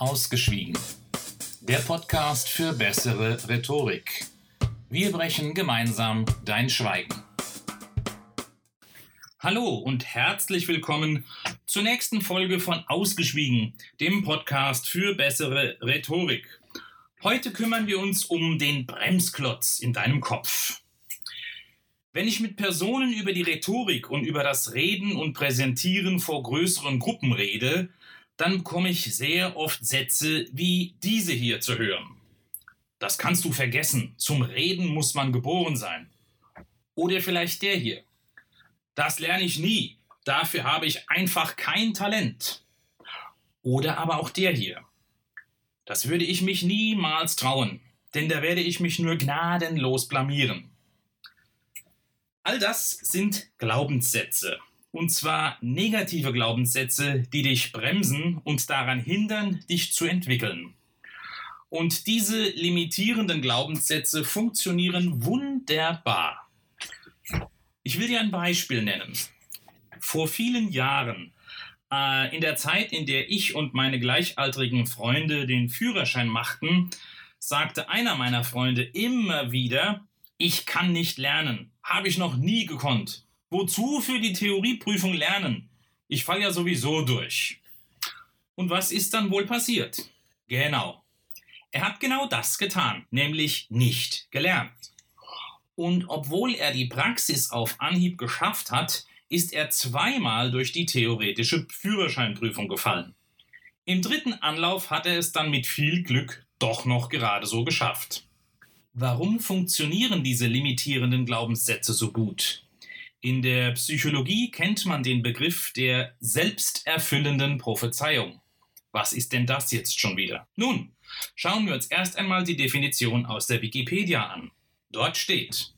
Ausgeschwiegen. Der Podcast für bessere Rhetorik. Wir brechen gemeinsam dein Schweigen. Hallo und herzlich willkommen zur nächsten Folge von Ausgeschwiegen, dem Podcast für bessere Rhetorik. Heute kümmern wir uns um den Bremsklotz in deinem Kopf. Wenn ich mit Personen über die Rhetorik und über das Reden und Präsentieren vor größeren Gruppen rede, dann bekomme ich sehr oft Sätze wie diese hier zu hören. Das kannst du vergessen. Zum Reden muss man geboren sein. Oder vielleicht der hier. Das lerne ich nie. Dafür habe ich einfach kein Talent. Oder aber auch der hier. Das würde ich mich niemals trauen, denn da werde ich mich nur gnadenlos blamieren. All das sind Glaubenssätze. Und zwar negative Glaubenssätze, die dich bremsen und daran hindern, dich zu entwickeln. Und diese limitierenden Glaubenssätze funktionieren wunderbar. Ich will dir ein Beispiel nennen. Vor vielen Jahren, äh, in der Zeit, in der ich und meine gleichaltrigen Freunde den Führerschein machten, sagte einer meiner Freunde immer wieder, ich kann nicht lernen. Habe ich noch nie gekonnt. Wozu für die Theorieprüfung lernen? Ich falle ja sowieso durch. Und was ist dann wohl passiert? Genau. Er hat genau das getan, nämlich nicht gelernt. Und obwohl er die Praxis auf Anhieb geschafft hat, ist er zweimal durch die theoretische Führerscheinprüfung gefallen. Im dritten Anlauf hat er es dann mit viel Glück doch noch gerade so geschafft. Warum funktionieren diese limitierenden Glaubenssätze so gut? In der Psychologie kennt man den Begriff der selbsterfüllenden Prophezeiung. Was ist denn das jetzt schon wieder? Nun, schauen wir uns erst einmal die Definition aus der Wikipedia an. Dort steht,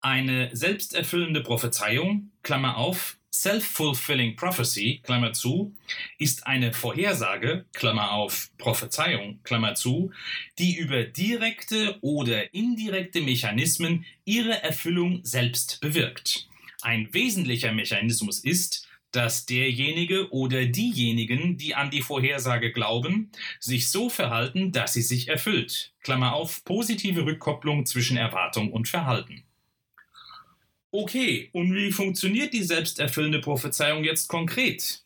eine selbsterfüllende Prophezeiung, Klammer auf, Self-fulfilling prophecy, Klammer zu, ist eine Vorhersage, Klammer auf, Prophezeiung, Klammer zu, die über direkte oder indirekte Mechanismen ihre Erfüllung selbst bewirkt. Ein wesentlicher Mechanismus ist, dass derjenige oder diejenigen, die an die Vorhersage glauben, sich so verhalten, dass sie sich erfüllt. Klammer auf, positive Rückkopplung zwischen Erwartung und Verhalten. Okay, und wie funktioniert die selbsterfüllende Prophezeiung jetzt konkret?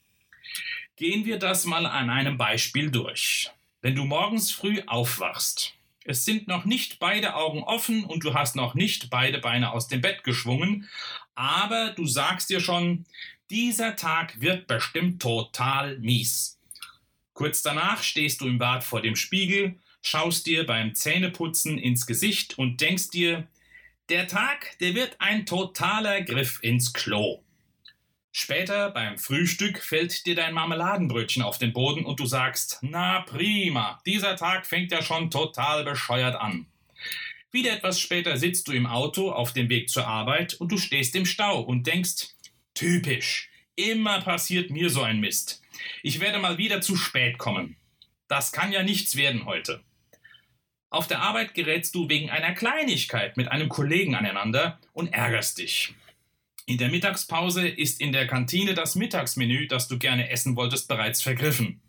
Gehen wir das mal an einem Beispiel durch. Wenn du morgens früh aufwachst, es sind noch nicht beide Augen offen und du hast noch nicht beide Beine aus dem Bett geschwungen, aber du sagst dir schon, dieser Tag wird bestimmt total mies. Kurz danach stehst du im Bad vor dem Spiegel, schaust dir beim Zähneputzen ins Gesicht und denkst dir, der Tag, der wird ein totaler Griff ins Klo. Später beim Frühstück fällt dir dein Marmeladenbrötchen auf den Boden und du sagst, na prima, dieser Tag fängt ja schon total bescheuert an. Wieder etwas später sitzt du im Auto auf dem Weg zur Arbeit und du stehst im Stau und denkst, typisch, immer passiert mir so ein Mist. Ich werde mal wieder zu spät kommen. Das kann ja nichts werden heute. Auf der Arbeit gerätst du wegen einer Kleinigkeit mit einem Kollegen aneinander und ärgerst dich. In der Mittagspause ist in der Kantine das Mittagsmenü, das du gerne essen wolltest, bereits vergriffen.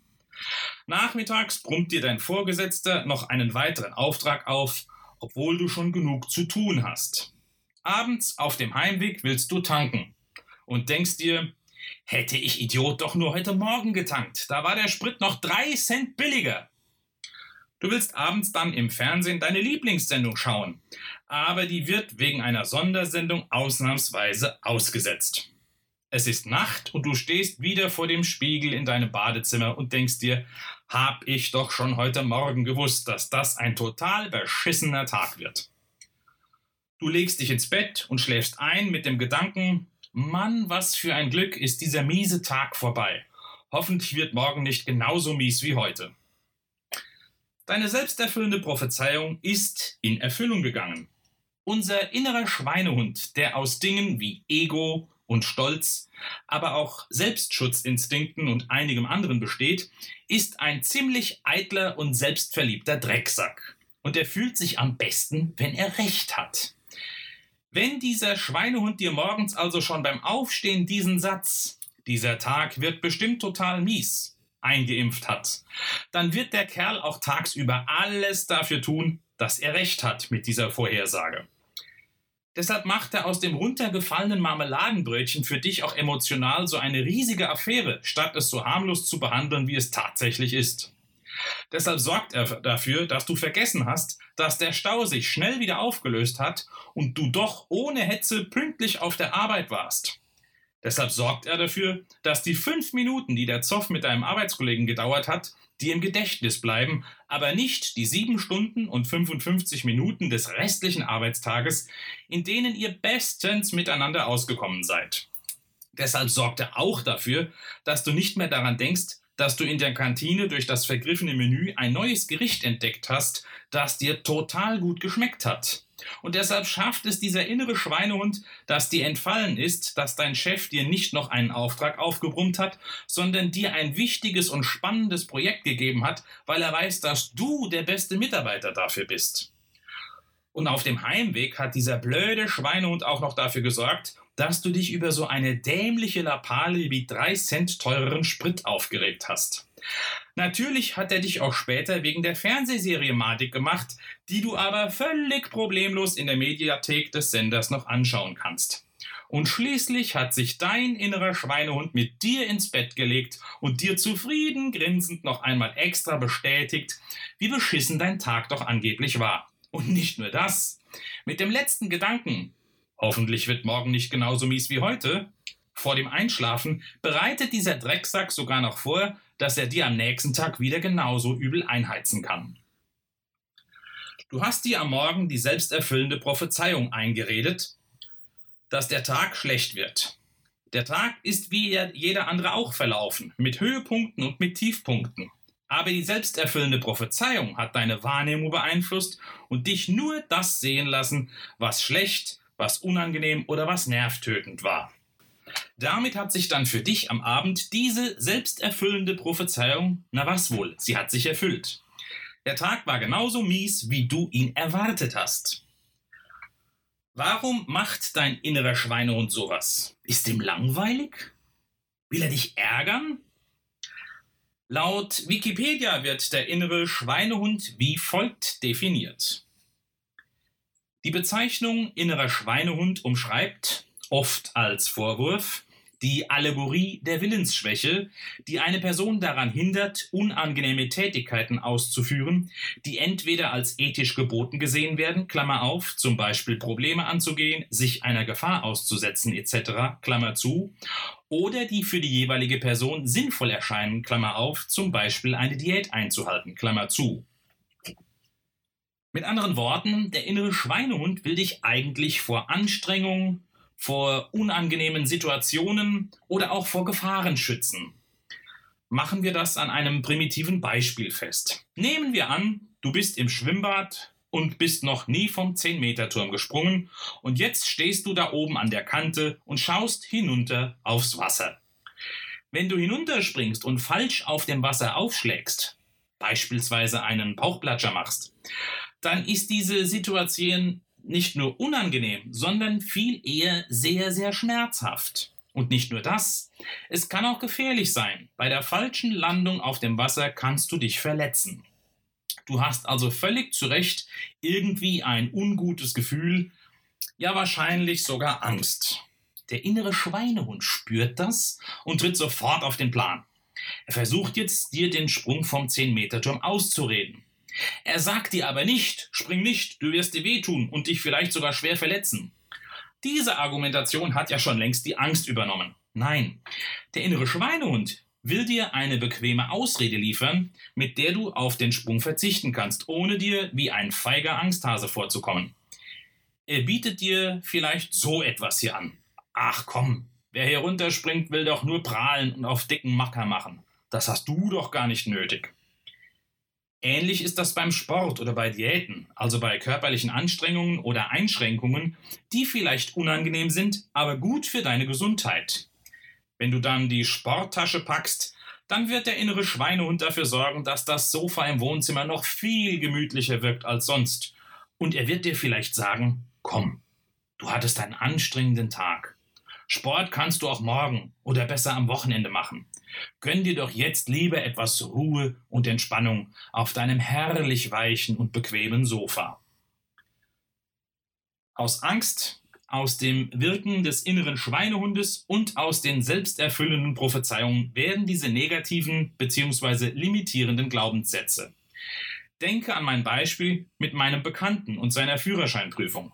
Nachmittags brummt dir dein Vorgesetzter noch einen weiteren Auftrag auf, obwohl du schon genug zu tun hast. Abends auf dem Heimweg willst du tanken und denkst dir, hätte ich Idiot doch nur heute Morgen getankt, da war der Sprit noch drei Cent billiger. Du willst abends dann im Fernsehen deine Lieblingssendung schauen, aber die wird wegen einer Sondersendung ausnahmsweise ausgesetzt. Es ist Nacht und du stehst wieder vor dem Spiegel in deinem Badezimmer und denkst dir, hab ich doch schon heute Morgen gewusst, dass das ein total beschissener Tag wird. Du legst dich ins Bett und schläfst ein mit dem Gedanken, Mann, was für ein Glück ist dieser miese Tag vorbei. Hoffentlich wird morgen nicht genauso mies wie heute. Deine selbsterfüllende Prophezeiung ist in Erfüllung gegangen. Unser innerer Schweinehund, der aus Dingen wie Ego und Stolz, aber auch Selbstschutzinstinkten und einigem anderen besteht, ist ein ziemlich eitler und selbstverliebter Drecksack. Und er fühlt sich am besten, wenn er Recht hat. Wenn dieser Schweinehund dir morgens also schon beim Aufstehen diesen Satz, dieser Tag wird bestimmt total mies, eingeimpft hat, dann wird der Kerl auch tagsüber alles dafür tun, dass er recht hat mit dieser Vorhersage. Deshalb macht er aus dem runtergefallenen Marmeladenbrötchen für dich auch emotional so eine riesige Affäre, statt es so harmlos zu behandeln, wie es tatsächlich ist. Deshalb sorgt er dafür, dass du vergessen hast, dass der Stau sich schnell wieder aufgelöst hat und du doch ohne Hetze pünktlich auf der Arbeit warst. Deshalb sorgt er dafür, dass die fünf Minuten, die der Zoff mit deinem Arbeitskollegen gedauert hat, dir im Gedächtnis bleiben, aber nicht die sieben Stunden und 55 Minuten des restlichen Arbeitstages, in denen ihr bestens miteinander ausgekommen seid. Deshalb sorgt er auch dafür, dass du nicht mehr daran denkst, dass du in der Kantine durch das vergriffene Menü ein neues Gericht entdeckt hast, das dir total gut geschmeckt hat. Und deshalb schafft es dieser innere Schweinehund, dass dir entfallen ist, dass dein Chef dir nicht noch einen Auftrag aufgebrummt hat, sondern dir ein wichtiges und spannendes Projekt gegeben hat, weil er weiß, dass du der beste Mitarbeiter dafür bist. Und auf dem Heimweg hat dieser blöde Schweinehund auch noch dafür gesorgt, dass du dich über so eine dämliche Lappalie wie drei Cent teureren Sprit aufgeregt hast. Natürlich hat er dich auch später wegen der Fernsehserie madig gemacht, die du aber völlig problemlos in der Mediathek des Senders noch anschauen kannst. Und schließlich hat sich dein innerer Schweinehund mit dir ins Bett gelegt und dir zufrieden grinsend noch einmal extra bestätigt, wie beschissen dein Tag doch angeblich war. Und nicht nur das. Mit dem letzten Gedanken, hoffentlich wird morgen nicht genauso mies wie heute, vor dem Einschlafen bereitet dieser Drecksack sogar noch vor, dass er dir am nächsten Tag wieder genauso übel einheizen kann. Du hast dir am Morgen die selbsterfüllende Prophezeiung eingeredet, dass der Tag schlecht wird. Der Tag ist wie jeder andere auch verlaufen, mit Höhepunkten und mit Tiefpunkten. Aber die selbsterfüllende Prophezeiung hat deine Wahrnehmung beeinflusst und dich nur das sehen lassen, was schlecht, was unangenehm oder was nervtötend war. Damit hat sich dann für dich am Abend diese selbsterfüllende Prophezeiung, na was wohl, sie hat sich erfüllt. Der Tag war genauso mies, wie du ihn erwartet hast. Warum macht dein innerer Schweinehund sowas? Ist ihm langweilig? Will er dich ärgern? Laut Wikipedia wird der innere Schweinehund wie folgt definiert. Die Bezeichnung innerer Schweinehund umschreibt, oft als Vorwurf, die Allegorie der Willensschwäche, die eine Person daran hindert, unangenehme Tätigkeiten auszuführen, die entweder als ethisch geboten gesehen werden, Klammer auf, zum Beispiel Probleme anzugehen, sich einer Gefahr auszusetzen etc., Klammer zu, oder die für die jeweilige Person sinnvoll erscheinen, Klammer auf, zum Beispiel eine Diät einzuhalten, Klammer zu. Mit anderen Worten, der innere Schweinehund will dich eigentlich vor Anstrengung, vor unangenehmen Situationen oder auch vor Gefahren schützen. Machen wir das an einem primitiven Beispiel fest. Nehmen wir an, du bist im Schwimmbad und bist noch nie vom 10-Meter-Turm gesprungen und jetzt stehst du da oben an der Kante und schaust hinunter aufs Wasser. Wenn du hinunterspringst und falsch auf dem Wasser aufschlägst, beispielsweise einen Bauchplatscher machst, dann ist diese Situation nicht nur unangenehm, sondern viel eher sehr, sehr schmerzhaft. Und nicht nur das, es kann auch gefährlich sein. Bei der falschen Landung auf dem Wasser kannst du dich verletzen. Du hast also völlig zu Recht irgendwie ein ungutes Gefühl, ja wahrscheinlich sogar Angst. Der innere Schweinehund spürt das und tritt sofort auf den Plan. Er versucht jetzt, dir den Sprung vom 10-Meter-Turm auszureden. Er sagt dir aber nicht, spring nicht, du wirst dir wehtun und dich vielleicht sogar schwer verletzen. Diese Argumentation hat ja schon längst die Angst übernommen. Nein, der innere Schweinehund will dir eine bequeme Ausrede liefern, mit der du auf den Sprung verzichten kannst, ohne dir wie ein feiger Angsthase vorzukommen. Er bietet dir vielleicht so etwas hier an. Ach komm, wer hier runterspringt, will doch nur prahlen und auf dicken Macker machen. Das hast du doch gar nicht nötig. Ähnlich ist das beim Sport oder bei Diäten, also bei körperlichen Anstrengungen oder Einschränkungen, die vielleicht unangenehm sind, aber gut für deine Gesundheit. Wenn du dann die Sporttasche packst, dann wird der innere Schweinehund dafür sorgen, dass das Sofa im Wohnzimmer noch viel gemütlicher wirkt als sonst. Und er wird dir vielleicht sagen, komm, du hattest einen anstrengenden Tag. Sport kannst du auch morgen oder besser am Wochenende machen. Gönn dir doch jetzt lieber etwas Ruhe und Entspannung auf deinem herrlich weichen und bequemen Sofa. Aus Angst, aus dem Wirken des inneren Schweinehundes und aus den selbsterfüllenden Prophezeiungen werden diese negativen bzw. limitierenden Glaubenssätze. Denke an mein Beispiel mit meinem Bekannten und seiner Führerscheinprüfung.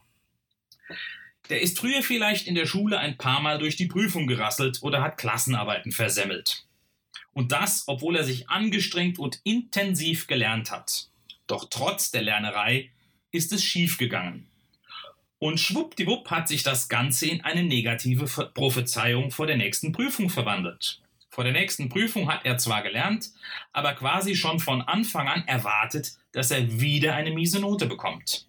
Der ist früher vielleicht in der Schule ein paar Mal durch die Prüfung gerasselt oder hat Klassenarbeiten versemmelt. Und das, obwohl er sich angestrengt und intensiv gelernt hat. Doch trotz der Lernerei ist es schiefgegangen. Und schwuppdiwupp hat sich das Ganze in eine negative Prophezeiung vor der nächsten Prüfung verwandelt. Vor der nächsten Prüfung hat er zwar gelernt, aber quasi schon von Anfang an erwartet, dass er wieder eine miese Note bekommt.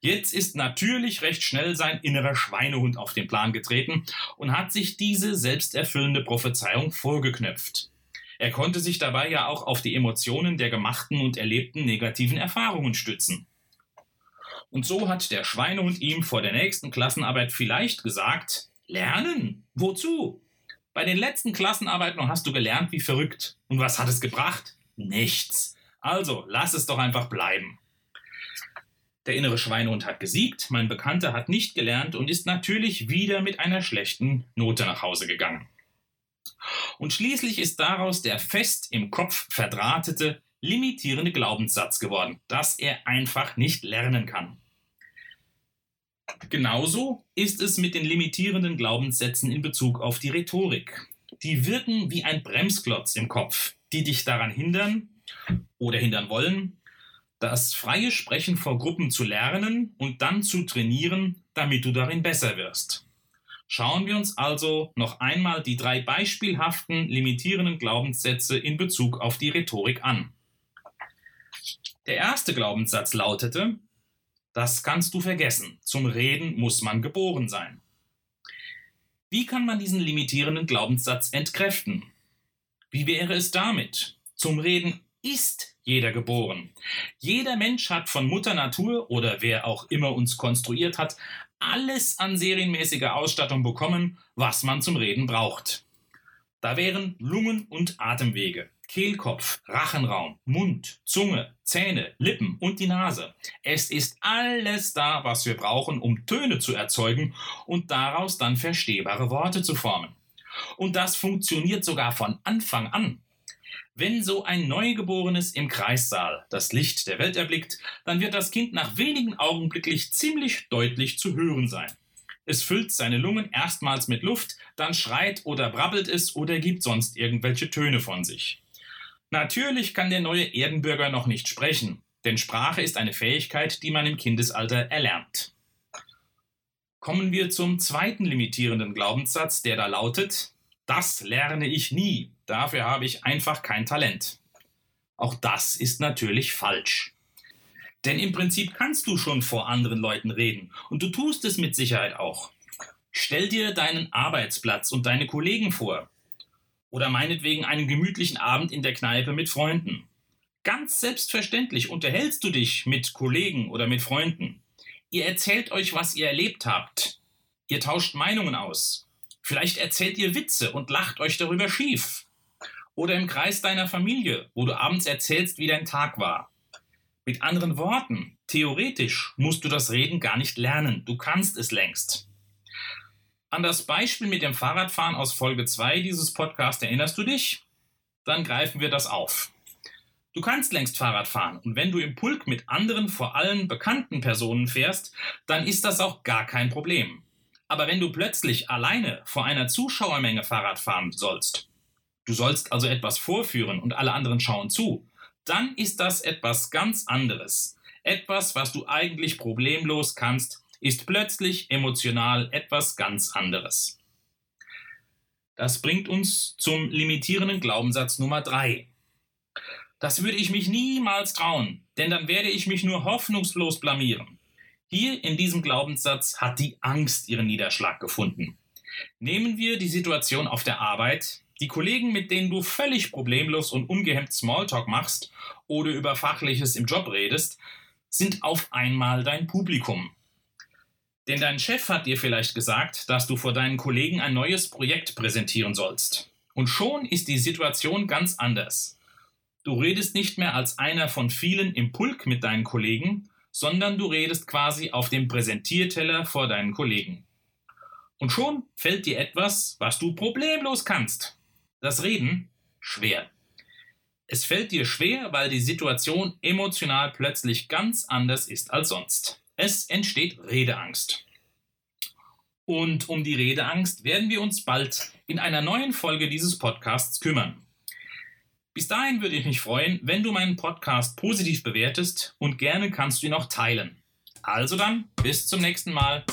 Jetzt ist natürlich recht schnell sein innerer Schweinehund auf den Plan getreten und hat sich diese selbsterfüllende Prophezeiung vorgeknöpft. Er konnte sich dabei ja auch auf die Emotionen der gemachten und erlebten negativen Erfahrungen stützen. Und so hat der Schweinehund ihm vor der nächsten Klassenarbeit vielleicht gesagt, Lernen? Wozu? Bei den letzten Klassenarbeiten hast du gelernt wie verrückt. Und was hat es gebracht? Nichts. Also, lass es doch einfach bleiben. Der innere Schweinehund hat gesiegt, mein Bekannter hat nicht gelernt und ist natürlich wieder mit einer schlechten Note nach Hause gegangen. Und schließlich ist daraus der fest im Kopf verdrahtete, limitierende Glaubenssatz geworden, dass er einfach nicht lernen kann. Genauso ist es mit den limitierenden Glaubenssätzen in Bezug auf die Rhetorik. Die wirken wie ein Bremsklotz im Kopf, die dich daran hindern oder hindern wollen, das freie Sprechen vor Gruppen zu lernen und dann zu trainieren, damit du darin besser wirst. Schauen wir uns also noch einmal die drei beispielhaften limitierenden Glaubenssätze in Bezug auf die Rhetorik an. Der erste Glaubenssatz lautete, das kannst du vergessen. Zum Reden muss man geboren sein. Wie kann man diesen limitierenden Glaubenssatz entkräften? Wie wäre es damit? Zum Reden ist jeder geboren. Jeder Mensch hat von Mutter Natur oder wer auch immer uns konstruiert hat, alles an serienmäßiger Ausstattung bekommen, was man zum Reden braucht. Da wären Lungen und Atemwege, Kehlkopf, Rachenraum, Mund, Zunge, Zähne, Lippen und die Nase. Es ist alles da, was wir brauchen, um Töne zu erzeugen und daraus dann verstehbare Worte zu formen. Und das funktioniert sogar von Anfang an. Wenn so ein Neugeborenes im Kreissaal das Licht der Welt erblickt, dann wird das Kind nach wenigen augenblicklich ziemlich deutlich zu hören sein. Es füllt seine Lungen erstmals mit Luft, dann schreit oder brabbelt es oder gibt sonst irgendwelche Töne von sich. Natürlich kann der neue Erdenbürger noch nicht sprechen, denn Sprache ist eine Fähigkeit, die man im Kindesalter erlernt. Kommen wir zum zweiten limitierenden Glaubenssatz, der da lautet, das lerne ich nie, dafür habe ich einfach kein Talent. Auch das ist natürlich falsch. Denn im Prinzip kannst du schon vor anderen Leuten reden und du tust es mit Sicherheit auch. Stell dir deinen Arbeitsplatz und deine Kollegen vor. Oder meinetwegen einen gemütlichen Abend in der Kneipe mit Freunden. Ganz selbstverständlich unterhältst du dich mit Kollegen oder mit Freunden. Ihr erzählt euch, was ihr erlebt habt. Ihr tauscht Meinungen aus. Vielleicht erzählt ihr Witze und lacht euch darüber schief. Oder im Kreis deiner Familie, wo du abends erzählst, wie dein Tag war. Mit anderen Worten, theoretisch musst du das Reden gar nicht lernen. Du kannst es längst. An das Beispiel mit dem Fahrradfahren aus Folge 2 dieses Podcasts erinnerst du dich? Dann greifen wir das auf. Du kannst längst Fahrrad fahren und wenn du im Pulk mit anderen, vor allem bekannten Personen fährst, dann ist das auch gar kein Problem. Aber wenn du plötzlich alleine vor einer Zuschauermenge Fahrrad fahren sollst, du sollst also etwas vorführen und alle anderen schauen zu, dann ist das etwas ganz anderes. Etwas, was du eigentlich problemlos kannst, ist plötzlich emotional etwas ganz anderes. Das bringt uns zum limitierenden Glaubenssatz Nummer 3. Das würde ich mich niemals trauen, denn dann werde ich mich nur hoffnungslos blamieren. Hier in diesem Glaubenssatz hat die Angst ihren Niederschlag gefunden. Nehmen wir die Situation auf der Arbeit. Die Kollegen, mit denen du völlig problemlos und ungehemmt Smalltalk machst oder über Fachliches im Job redest, sind auf einmal dein Publikum. Denn dein Chef hat dir vielleicht gesagt, dass du vor deinen Kollegen ein neues Projekt präsentieren sollst. Und schon ist die Situation ganz anders. Du redest nicht mehr als einer von vielen im Pulk mit deinen Kollegen, sondern du redest quasi auf dem Präsentierteller vor deinen Kollegen. Und schon fällt dir etwas, was du problemlos kannst. Das Reden schwer. Es fällt dir schwer, weil die Situation emotional plötzlich ganz anders ist als sonst. Es entsteht Redeangst. Und um die Redeangst werden wir uns bald in einer neuen Folge dieses Podcasts kümmern. Bis dahin würde ich mich freuen, wenn du meinen Podcast positiv bewertest und gerne kannst du ihn auch teilen. Also dann, bis zum nächsten Mal.